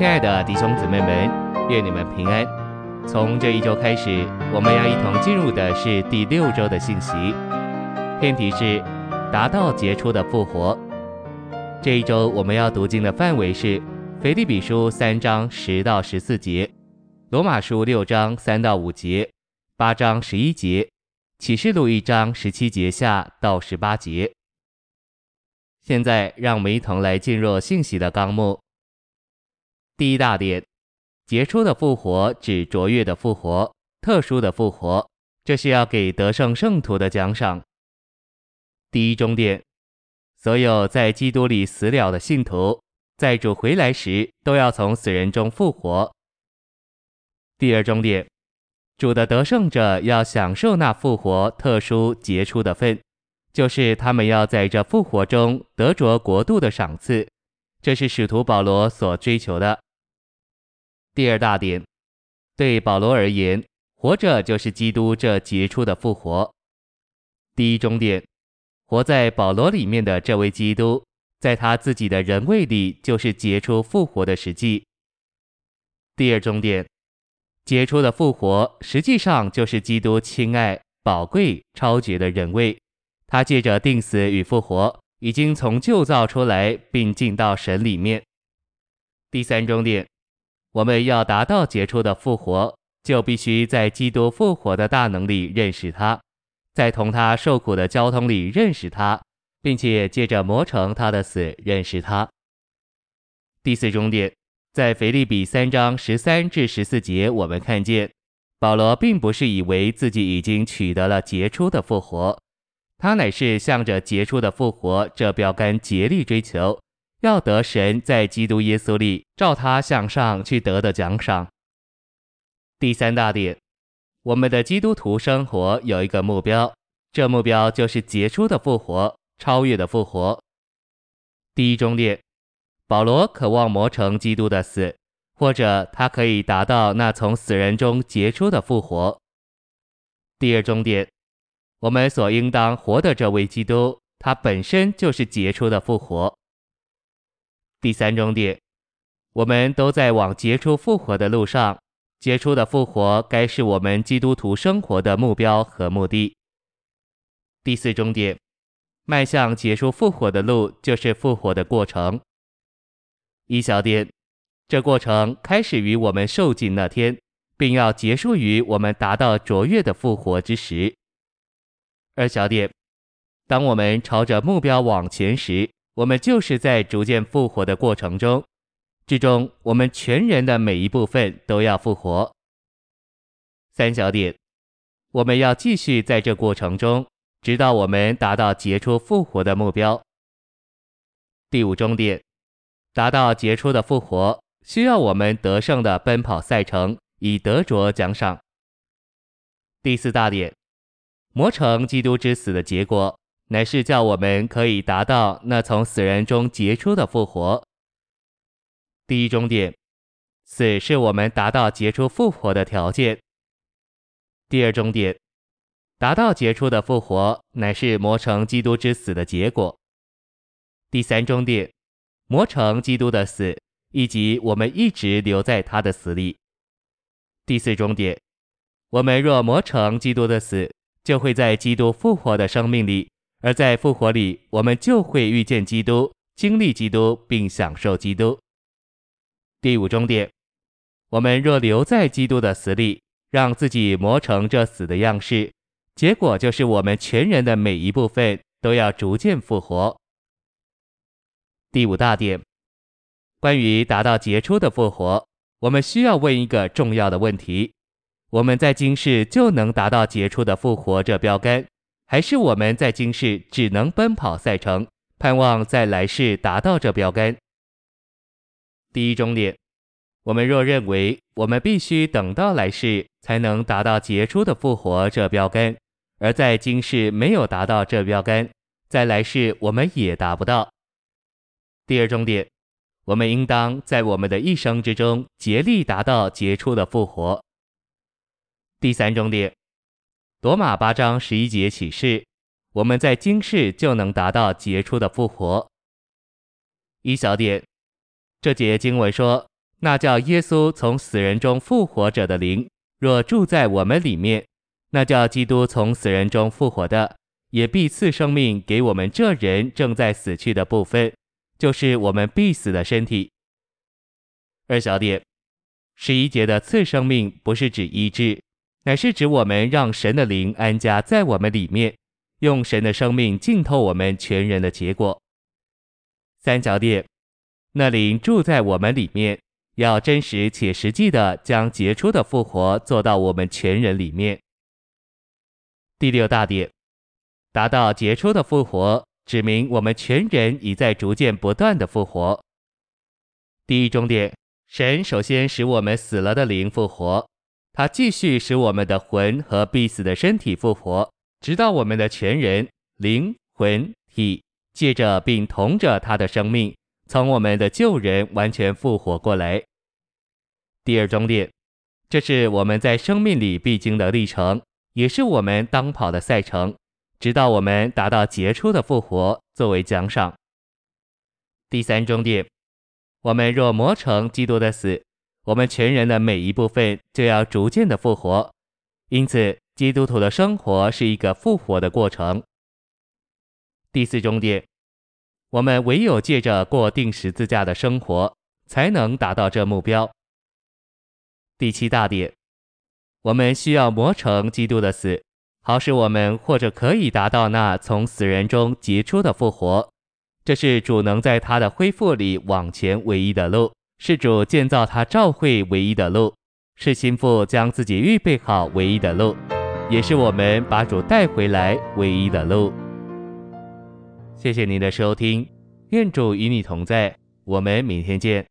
亲爱的弟兄姊妹们，愿你们平安。从这一周开始，我们要一同进入的是第六周的信息，篇题是达到杰出的复活。这一周我们要读经的范围是腓立比书三章十到十四节，罗马书六章三到五节，八章十一节，启示录一章十七节下到十八节。现在，让我们一同来进入信息的纲目。第一大点，杰出的复活指卓越的复活、特殊的复活，这是要给得胜圣徒的奖赏。第一中点，所有在基督里死了的信徒，在主回来时都要从死人中复活。第二中点，主的得胜者要享受那复活特殊杰出的份，就是他们要在这复活中得着国度的赏赐，这是使徒保罗所追求的。第二大点，对保罗而言，活着就是基督这杰出的复活。第一终点，活在保罗里面的这位基督，在他自己的人位里就是杰出复活的实际。第二终点，杰出的复活实际上就是基督亲爱、宝贵、超绝的人位，他借着定死与复活，已经从旧造出来，并进到神里面。第三终点。我们要达到杰出的复活，就必须在基督复活的大能里认识他，在同他受苦的交通里认识他，并且借着磨成他的死认识他。第四终点，在腓立比三章十三至十四节，我们看见保罗并不是以为自己已经取得了杰出的复活，他乃是向着杰出的复活这标杆竭力追求。要得神在基督耶稣里照他向上去得的奖赏。第三大点，我们的基督徒生活有一个目标，这目标就是杰出的复活、超越的复活。第一中点，保罗渴望磨成基督的死，或者他可以达到那从死人中杰出的复活。第二中点，我们所应当活的这位基督，他本身就是杰出的复活。第三终点，我们都在往杰出复活的路上。杰出的复活该是我们基督徒生活的目标和目的。第四终点，迈向结出复活的路就是复活的过程。一小点，这过程开始于我们受浸那天，并要结束于我们达到卓越的复活之时。二小点，当我们朝着目标往前时。我们就是在逐渐复活的过程中之中，我们全人的每一部分都要复活。三小点，我们要继续在这过程中，直到我们达到杰出复活的目标。第五中点，达到杰出的复活，需要我们得胜的奔跑赛程，以得着奖赏。第四大点，磨成基督之死的结果。乃是叫我们可以达到那从死人中杰出的复活。第一终点，死是我们达到杰出复活的条件。第二终点，达到杰出的复活，乃是磨成基督之死的结果。第三终点，磨成基督的死，以及我们一直留在他的死里。第四终点，我们若磨成基督的死，就会在基督复活的生命里。而在复活里，我们就会遇见基督，经历基督，并享受基督。第五终点，我们若留在基督的死里，让自己磨成这死的样式，结果就是我们全人的每一部分都要逐渐复活。第五大点，关于达到杰出的复活，我们需要问一个重要的问题：我们在今世就能达到杰出的复活这标杆？还是我们在今世只能奔跑赛程，盼望在来世达到这标杆。第一终点，我们若认为我们必须等到来世才能达到杰出的复活这标杆，而在今世没有达到这标杆，在来世我们也达不到。第二终点，我们应当在我们的一生之中竭力达到杰出的复活。第三终点。罗马八章十一节启示，我们在今世就能达到杰出的复活。一小点，这节经文说，那叫耶稣从死人中复活者的灵，若住在我们里面，那叫基督从死人中复活的，也必赐生命给我们这人正在死去的部分，就是我们必死的身体。二小点，十一节的赐生命不是指医治，乃是指我们让神的灵安家在我们里面，用神的生命浸透我们全人的结果。三小点，那灵住在我们里面，要真实且实际的将杰出的复活做到我们全人里面。第六大点，达到杰出的复活，指明我们全人已在逐渐不断的复活。第一终点。神首先使我们死了的灵复活，他继续使我们的魂和必死的身体复活，直到我们的全人灵魂体借着并同着他的生命，从我们的旧人完全复活过来。第二终点，这是我们在生命里必经的历程，也是我们当跑的赛程，直到我们达到杰出的复活作为奖赏。第三终点。我们若磨成基督的死，我们全人的每一部分就要逐渐的复活。因此，基督徒的生活是一个复活的过程。第四终点，我们唯有借着过钉十字架的生活，才能达到这目标。第七大点，我们需要磨成基督的死，好使我们或者可以达到那从死人中杰出的复活。这是主能在他的恢复里往前唯一的路，是主建造他召会唯一的路，是心腹将自己预备好唯一的路，也是我们把主带回来唯一的路。谢谢您的收听，愿主与你同在，我们明天见。